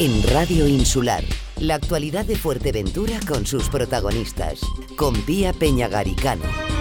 en Radio Insular. La actualidad de Fuerteventura con sus protagonistas. Con Pía Peñagaricano.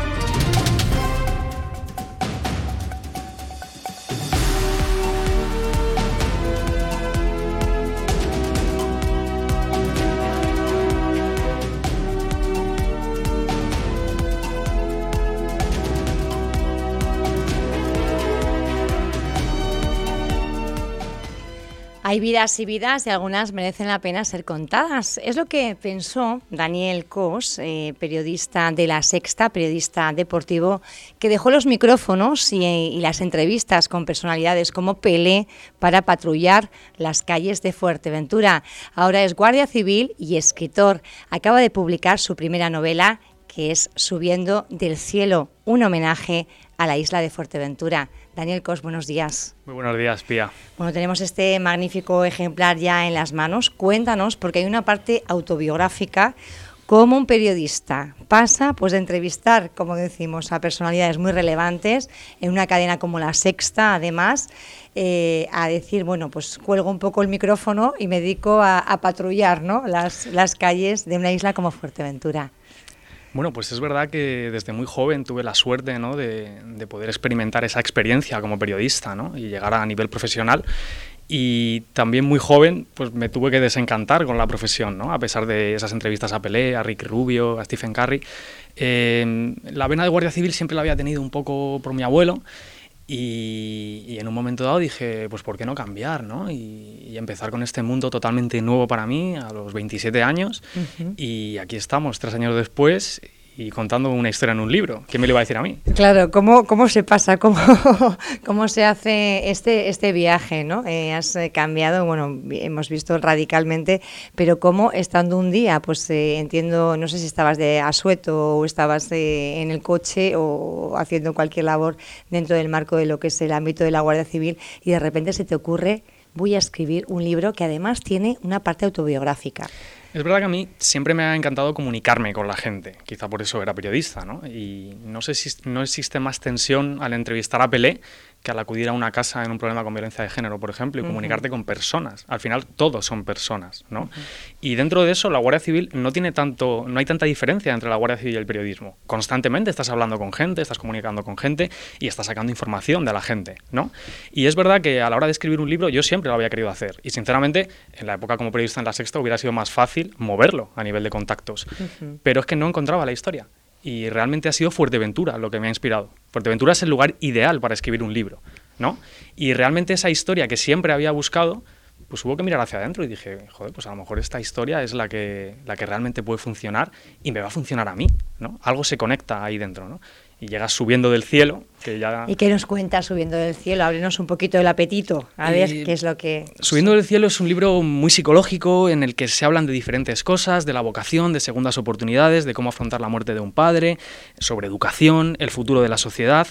Hay vidas y vidas y algunas merecen la pena ser contadas. Es lo que pensó Daniel Cos, eh, periodista de La Sexta, periodista deportivo, que dejó los micrófonos y, las entrevistas con personalidades como Pelé para patrullar las calles de Fuerteventura. Ahora es guardia civil y escritor. Acaba de publicar su primera novela, que es Subiendo del cielo, un homenaje a la isla de Fuerteventura. Daniel Cos, buenos días. Muy buenos días, Pía. Bueno, tenemos este magnífico ejemplar ya en las manos. Cuéntanos, porque hay una parte autobiográfica, cómo un periodista pasa pues, de entrevistar, como decimos, a personalidades muy relevantes en una cadena como La Sexta, además, eh, a decir, bueno, pues cuelgo un poco el micrófono y me dedico a, patrullar ¿no? las, las calles de una isla como Fuerteventura. Bueno, pues es verdad que desde muy joven tuve la suerte de, poder experimentar esa experiencia como periodista y llegar a nivel profesional. Y también muy joven pues me tuve que desencantar con la profesión, ¿no? a pesar de esas entrevistas a Pelé, a Rick Rubio, a Stephen Curry. Eh, la vena de Guardia Civil siempre la había tenido un poco por mi abuelo y, en un momento dado dije, pues ¿por qué no cambiar? ¿no? Y, empezar con este mundo totalmente nuevo para mí a los 27 años. Y aquí estamos, tres años después, y contando una historia en un libro. ¿Qué me lo iba a decir a mí? Claro, ¿cómo, cómo se pasa? ¿Cómo, cómo se hace este, este viaje? ¿no? Eh, has eh, cambiado, bueno, hemos visto radicalmente, pero ¿cómo estando un día? Pues eh, entiendo, no sé si estabas de asueto o estabas en el coche o haciendo cualquier labor dentro del marco de lo que es el ámbito de la Guardia Civil y de repente se te ocurre voy a escribir un libro que además tiene una parte autobiográfica. Es verdad que a mí siempre me ha encantado comunicarme con la gente, quizá por eso era periodista, ¿no? Y no sé si no existe más tensión al entrevistar a Pelé que al acudir a una casa en un problema con violencia de género, por ejemplo, y comunicarte con personas. Al final todos son personas, ¿no? Y dentro de eso la Guardia Civil no tiene tanto, no hay tanta diferencia entre la Guardia Civil y el periodismo. Constantemente estás hablando con gente, estás comunicando con gente y estás sacando información de la gente, ¿no? Y es verdad que a la hora de escribir un libro yo siempre lo había querido hacer y sinceramente en la época como periodista en la Sexta hubiera sido más fácil moverlo a nivel de contactos, pero es que no encontraba la historia y realmente ha sido Fuerteventura lo que me ha inspirado. Fuerteventura es el lugar ideal para escribir un libro, ¿no? Y realmente esa historia que siempre había buscado, pues hubo que mirar hacia adentro y dije, joder, pues a lo mejor esta historia es la que, la que realmente puede funcionar y me va a funcionar a mí, ¿no? Algo se conecta ahí dentro, ¿no? y llegas subiendo del cielo, que ya... ¿Y qué nos cuenta Subiendo del cielo? Ábrenos un poquito el apetito, a ver qué es lo que... Subiendo del cielo es un libro muy psicológico en el que se hablan de diferentes cosas, de la vocación, de segundas oportunidades, de cómo afrontar la muerte de un padre, sobre educación, el futuro de la sociedad,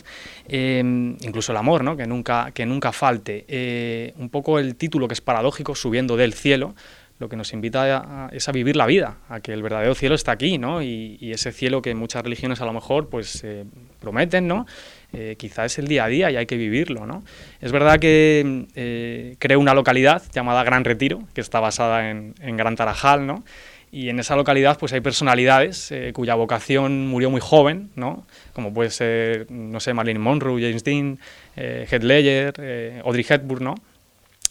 eh, incluso el amor, ¿no? que, nunca, que nunca falte. Eh, un poco el título que es paradójico, Subiendo del cielo, lo que nos invita a, es a vivir la vida, a que el verdadero cielo está aquí, ¿no? Y, ese cielo que muchas religiones a lo mejor pues eh, prometen, ¿no? Eh, quizá es el día a día y hay que vivirlo, ¿no? Es verdad que eh, creo una localidad llamada Gran Retiro, que está basada en, Gran Tarajal, ¿no? Y en esa localidad pues hay personalidades cuya vocación murió muy joven, ¿no? Como puede ser, no sé, Marilyn Monroe, James Dean, Heath Ledger, Audrey Hepburn, ¿no?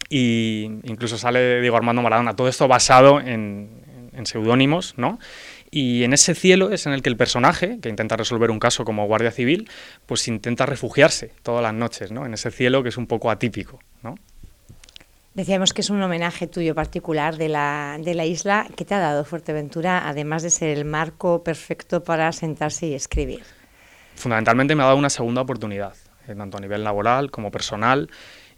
Y incluso sale Diego Armando Maradona. Todo esto basado en, seudónimos, ¿no? Y en ese cielo es en el que el personaje, que intenta resolver un caso como guardia civil, pues intenta refugiarse todas las noches, ¿no? En ese cielo que es un poco atípico, ¿no? Decíamos que es un homenaje tuyo particular de la, de la isla. ¿Qué te ha dado Fuerteventura, además de ser el marco perfecto para sentarse y escribir? Fundamentalmente me ha dado una segunda oportunidad, eh, tanto a nivel laboral como personal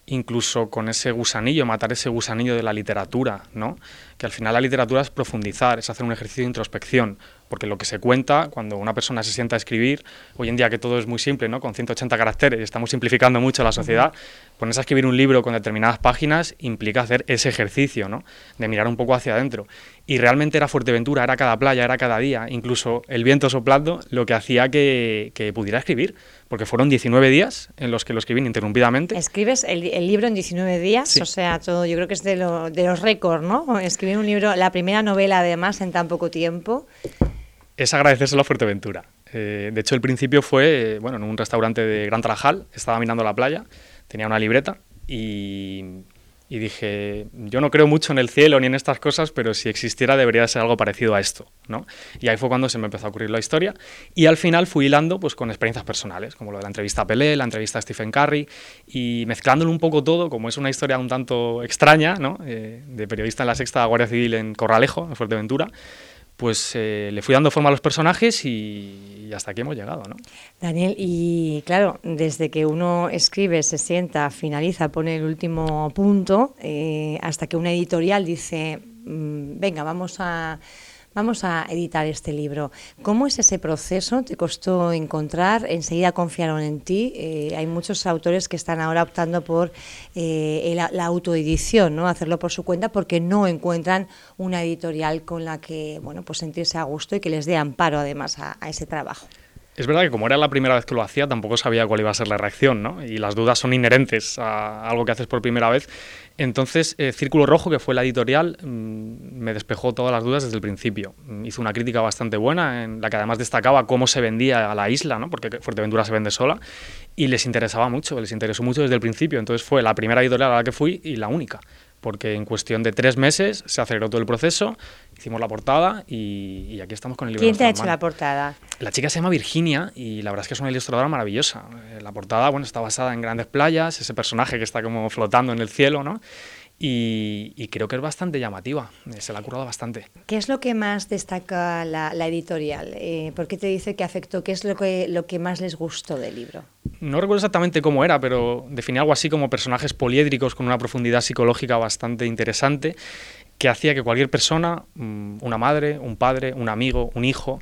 incluso con ese gusanillo, matar ese gusanillo de la literatura, ¿no? Que al final la literatura es profundizar, es hacer un ejercicio de introspección, porque lo que se cuenta cuando una persona se sienta a escribir, hoy en día que todo es muy simple, ¿no? Con 180 caracteres, estamos simplificando mucho la sociedad, ponerse a escribir un libro con determinadas páginas implica hacer ese ejercicio, ¿no? De mirar un poco hacia adentro. Y realmente era Fuerteventura, era cada playa, era cada día, incluso el viento soplando, lo que hacía que, que pudiera escribir porque fueron 19 días en los que lo escribí ininterrumpidamente. Escribes el, libro en 19 días, o sea, todo, yo creo que es de, de los récords, ¿no? Escribir un libro, la primera novela además en tan poco tiempo. Es agradecérselo a Fuerteventura. Eh, de hecho, el principio fue, bueno, en un restaurante de Gran Tarajal, estaba mirando la playa, tenía una libreta y y dije, yo no creo mucho en el cielo ni en estas cosas, pero si existiera debería ser algo parecido a esto, ¿no? Y ahí fue cuando se me empezó a ocurrir la historia y al final fui hilando pues con experiencias personales, como lo de la entrevista a Pelé, la entrevista a Stephen Curry y mezclándolo un poco todo, como es una historia un tanto extraña, ¿no? Eh, de periodista en la sexta Guardia Civil en Corralejo, en Fuerteventura, pues eh, le fui dando forma a los personajes y, hasta aquí hemos llegado, ¿no? Daniel, y claro, desde que uno escribe, se sienta, finaliza, pone el último punto, eh, hasta que una editorial dice, mm, venga, vamos a vamos a editar este libro. ¿Cómo es ese proceso? ¿Te costó encontrar? ¿Enseguida confiaron en ti? Eh, hay muchos autores que están ahora optando por eh, la, autoedición, ¿no? hacerlo por su cuenta porque no encuentran una editorial con la que bueno, pues sentirse a gusto y que les dé amparo además a, ese trabajo. Es verdad que como era la primera vez que lo hacía, tampoco sabía cuál iba a ser la reacción, ¿no? Y las dudas son inherentes a algo que haces por primera vez. Entonces, eh, Círculo Rojo, que fue la editorial, mm, me despejó todas las dudas desde el principio. Mm, hizo una crítica bastante buena, en la que además destacaba cómo se vendía a la isla, ¿no? porque Fuerteventura se vende sola, y les interesaba mucho, les interesó mucho desde el principio. Entonces fue la primera editorial a la que fui y la única porque en cuestión de tres meses se aceleró todo el proceso, hicimos la portada y, aquí estamos con el libro. ¿Quién te ha hecho la portada? La chica se llama Virginia y la verdad es que es una ilustradora maravillosa. Eh, la portada bueno, está basada en grandes playas, ese personaje que está como flotando en el cielo, ¿no? Y, creo que es bastante llamativa, eh, se la ha curado bastante. ¿Qué es lo que más destaca la, editorial? Eh, ¿Por qué te dice que afectó? ¿Qué es lo que, lo que más les gustó del libro? No recuerdo exactamente cómo era, pero definía algo así como personajes poliédricos con una profundidad psicológica bastante interesante que hacía que cualquier persona, mm, una madre, un padre, un amigo, un hijo,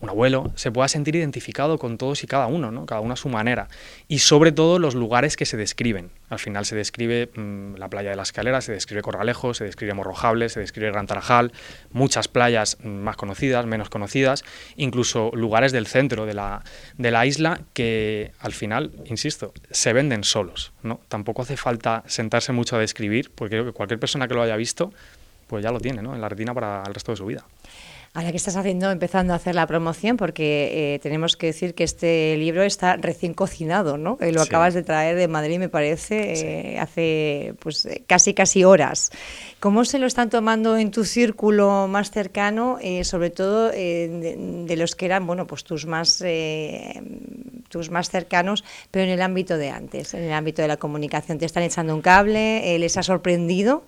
un abuelo, se pueda sentir identificado con todos y cada uno, ¿no? cada uno a su manera. Y sobre todo los lugares que se describen. Al final se describe mm, la playa de la escalera, se describe Corralejo, se describe Morrojable, se describe Gran Tarajal, muchas playas mm, más conocidas, menos conocidas, incluso lugares del centro de la, de la isla que al final, insisto, se venden solos. ¿no? Tampoco hace falta sentarse mucho a describir, porque creo que cualquier persona que lo haya visto, pues ya lo tiene ¿no? en la retina para el resto de su vida. Ahora que estás haciendo, empezando a hacer la promoción, porque eh, tenemos que decir que este libro está recién cocinado, ¿no? lo acabas de traer de Madrid, me parece, eh, hace pues eh, casi casi horas. ¿Cómo se lo están tomando en tu círculo más cercano, sobre todo de, los que eran, bueno, pues tus más tus más cercanos, pero en el ámbito de antes, en el ámbito de la comunicación? ¿Te están echando un cable? ¿Les ha sorprendido?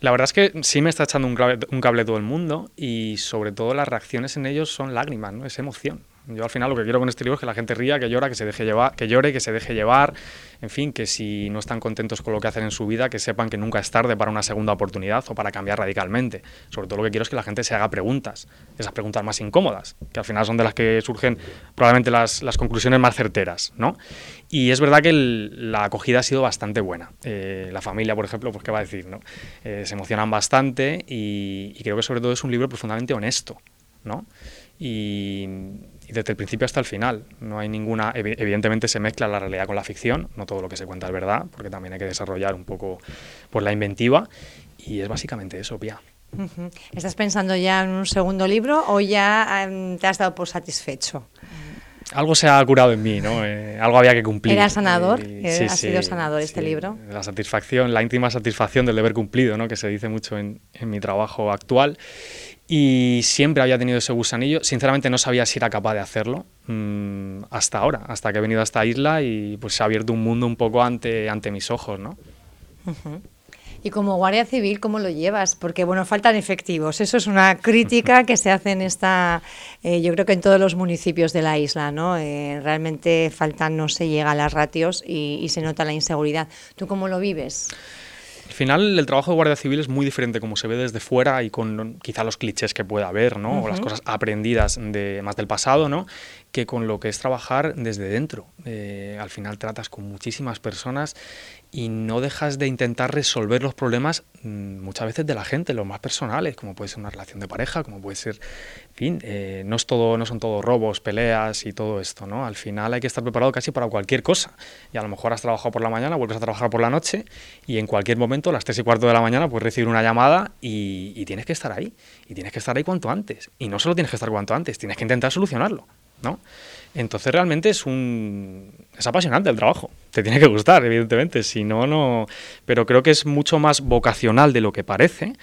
La verdad es que sí me está echando un cable, un cable todo el mundo y sobre todo las reacciones en ellos son lágrimas, ¿no? Es emoción. Yo al final lo que quiero con este libro es que la gente ría, que llora, que se deje llevar, que llore, que se deje llevar, en fin, que si no están contentos con lo que hacen en su vida, que sepan que nunca es tarde para una segunda oportunidad o para cambiar radicalmente. Sobre todo lo que quiero es que la gente se haga preguntas, esas preguntas más incómodas, que al final son de las que surgen probablemente las, las conclusiones más certeras, ¿no? Y es verdad que la acogida ha sido bastante buena. Eh, la familia, por ejemplo, pues qué va a decir, ¿no? Eh, se emocionan bastante y, y creo que sobre todo es un libro profundamente honesto, ¿no? Y, y desde el principio hasta el final. No hay ninguna, evidentemente se mezcla la realidad con la ficción, no todo lo que se cuenta es verdad, porque también hay que desarrollar un poco por la inventiva y es básicamente eso, Pia. ¿Estás pensando ya en un segundo libro o ya em, te has dado por satisfecho? Algo se ha curado en mí, ¿no? Eh, algo había que cumplir. ¿Era sanador? ¿Ha sido sanador este libro? La satisfacción, la íntima satisfacción del deber cumplido, ¿no? Que se dice mucho en, en mi trabajo actual y siempre había tenido ese gusanillo. Sinceramente no sabía si era capaz de hacerlo mm, hasta ahora, hasta que he venido a esta isla y pues se ha abierto un mundo un poco ante, ante mis ojos, ¿no? Y como Guardia Civil, ¿cómo lo llevas? Porque, bueno, faltan efectivos. Eso es una crítica que se hace en esta, eh, yo creo que en todos los municipios de la isla, ¿no? Eh, realmente faltan, no se llega a las ratios y, y se nota la inseguridad. ¿Tú cómo lo vives? Al final, el trabajo de Guardia Civil es muy diferente como se ve desde fuera y con quizá los clichés que pueda haber, ¿no? O las cosas aprendidas de, más del pasado, ¿no? Que con lo que es trabajar desde dentro. Eh, al final tratas con muchísimas personas y no dejas de intentar resolver los problemas mm, muchas veces de la gente, los más personales, como puede ser una relación de pareja, como puede ser, en fin, eh, no, es todo, no son todos robos, peleas y todo esto, ¿no? Al final hay que estar preparado casi para cualquier cosa. Y a lo mejor has trabajado por la mañana, vuelves a trabajar por la noche y en cualquier momento, a las 3 y cuarto de la mañana, puedes recibir una llamada y, y tienes que estar ahí. Y tienes que estar ahí cuanto antes. Y no solo tienes que estar cuanto antes, tienes que intentar solucionarlo, ¿no? Entonces realmente es un es apasionante el trabajo. Te tiene que gustar, evidentemente, si no no, pero creo que es mucho más vocacional de lo que parece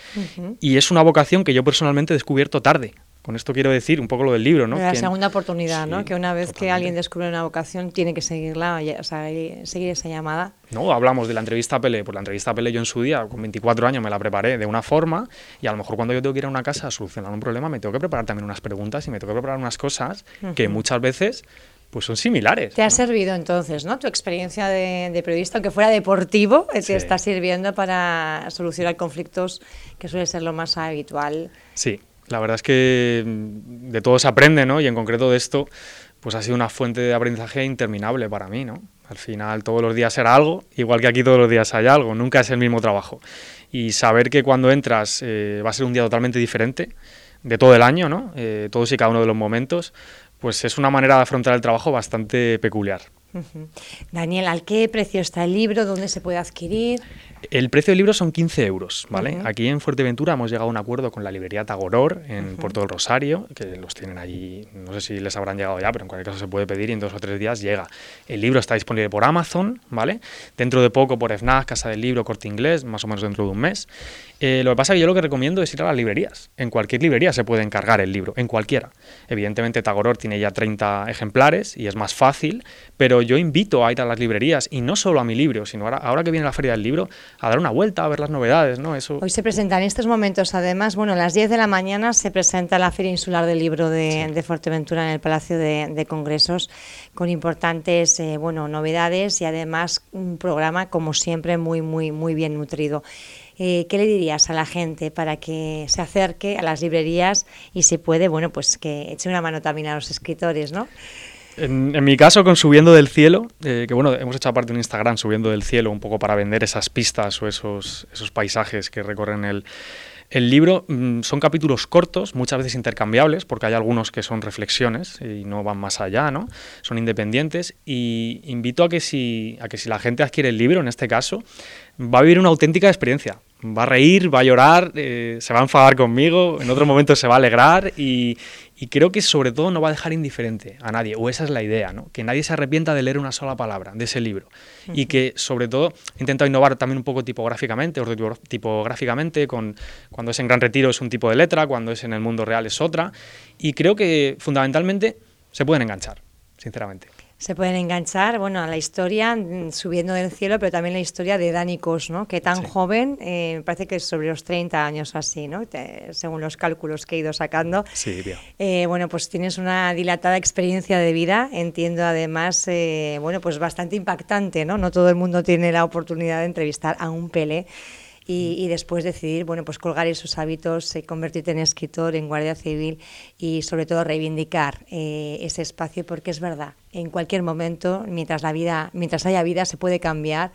y es una vocación que yo personalmente he descubierto tarde. Con esto quiero decir un poco lo del libro, ¿no? La segunda oportunidad, ¿no? Que una vez que alguien descubre una vocación tiene que seguirla, o sea, seguir esa llamada. No, hablamos de la entrevista a Pele. Pues la entrevista a Pele yo en su día, con 24 años, me la preparé de una forma y a lo mejor cuando yo tengo que ir a una casa a solucionar un problema, me tengo que preparar también unas preguntas y me tengo que preparar unas cosas que muchas veces pues son similares. Te ha servido entonces, ¿no? Tu experiencia de, periodista, aunque fuera deportivo, eh, te está sirviendo para solucionar conflictos que suele ser lo más habitual. Sí, la verdad es que mm, de todo se aprende, ¿no? Y en concreto de esto, pues ha sido una fuente de aprendizaje interminable para mí, ¿no? Al final todos los días era algo, igual que aquí todos los días hay algo, nunca es el mismo trabajo. Y saber que cuando entras eh, va a ser un día totalmente diferente de todo el año, ¿no? Eh, todos y cada uno de los momentos, pues es una manera de afrontar el trabajo bastante peculiar. Daniel, ¿al qué precio está el libro? ¿Dónde se puede adquirir? El precio del libro son 15 euros, ¿vale? Aquí en Fuerteventura hemos llegado a un acuerdo con la librería Tagoror en Puerto del Rosario, que los tienen allí, no sé si les habrán llegado ya, pero en cualquier caso se puede pedir y en dos o tres días llega. El libro está disponible por Amazon, ¿vale? Dentro de poco por FNAC, Casa del Libro, Corte Inglés, más o menos dentro de un mes. Eh, lo que pasa es que yo lo que recomiendo es ir a las librerías. En cualquier librería se puede encargar el libro, en cualquiera. Evidentemente Tagoror tiene ya 30 ejemplares y es más fácil, pero yo invito a ir a las librerías y no solo a mi libro, sino ahora, ahora que viene la Feria del Libro, a dar una vuelta, a ver las novedades, ¿no? Eso... Hoy se presenta en estos momentos, además, bueno, a las 10 de la mañana se presenta la Feria Insular del Libro de, Fuerteventura en el Palacio de, Congresos, con importantes, eh, bueno, novedades y además un programa, como siempre, muy, muy, muy bien nutrido. Eh, ¿Qué le dirías a la gente para que se acerque a las librerías y si puede, bueno, pues que eche una mano también a los escritores, ¿no? En, mi caso, con Subiendo del Cielo, eh, que bueno, hemos hecho aparte un Instagram Subiendo del Cielo, un poco para vender esas pistas o esos, esos paisajes que recorren el, el libro. Mm, son capítulos cortos, muchas veces intercambiables, porque hay algunos que son reflexiones y no van más allá, ¿no? Son independientes. Y invito a que si, a que si la gente adquiere el libro, en este caso, va a vivir una auténtica experiencia va a reír, va a llorar, eh, se va a enfadar conmigo, en otro momento se va a alegrar y, creo que sobre todo no va a dejar indiferente a nadie, o esa es la idea, ¿no? que nadie se arrepienta de leer una sola palabra de ese libro. Y que sobre todo he intentado innovar también un poco tipográficamente, tipográficamente, con, cuando es en Gran Retiro es un tipo de letra, cuando es en el mundo real es otra y creo que fundamentalmente se pueden enganchar, sinceramente se pueden enganchar bueno, a la historia mm, subiendo del cielo, pero también la historia de Dani Cos, ¿no? que tan joven, eh, me parece que es sobre los 30 años así, ¿no? según los cálculos que he ido sacando. Sí, bien. Eh, bueno, pues tienes una dilatada experiencia de vida, entiendo además, eh, bueno, pues bastante impactante, ¿no? No todo el mundo tiene la oportunidad de entrevistar a un Pele. Y, y, después decidir, bueno, pues colgar esos hábitos, convertirte en escritor, en guardia civil y sobre todo reivindicar ese espacio porque es verdad, en cualquier momento, mientras la vida, mientras haya vida, se puede cambiar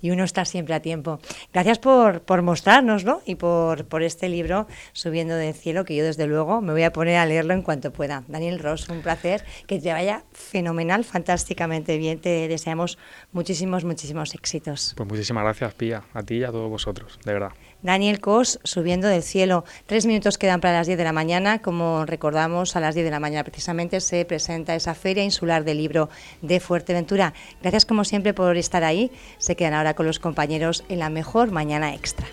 y uno está siempre a tiempo. Gracias por, por mostrárnoslo y por, por este libro, Subiendo del Cielo, que yo desde luego me voy a poner a leerlo en cuanto pueda. Daniel Ross, un placer, que te vaya fenomenal, fantásticamente bien. Te deseamos muchísimos, muchísimos éxitos. Pues muchísimas gracias, Pía, a ti y a todos vosotros, de verdad. Daniel Cos, Subiendo del Cielo. Tres minutos quedan para las 10 de la mañana. Como recordamos, a las 10 de la mañana precisamente se presenta esa Feria Insular del Libro de Fuerteventura. Gracias como siempre por estar ahí. Se quedan ahora con los compañeros en la mejor mañana extra.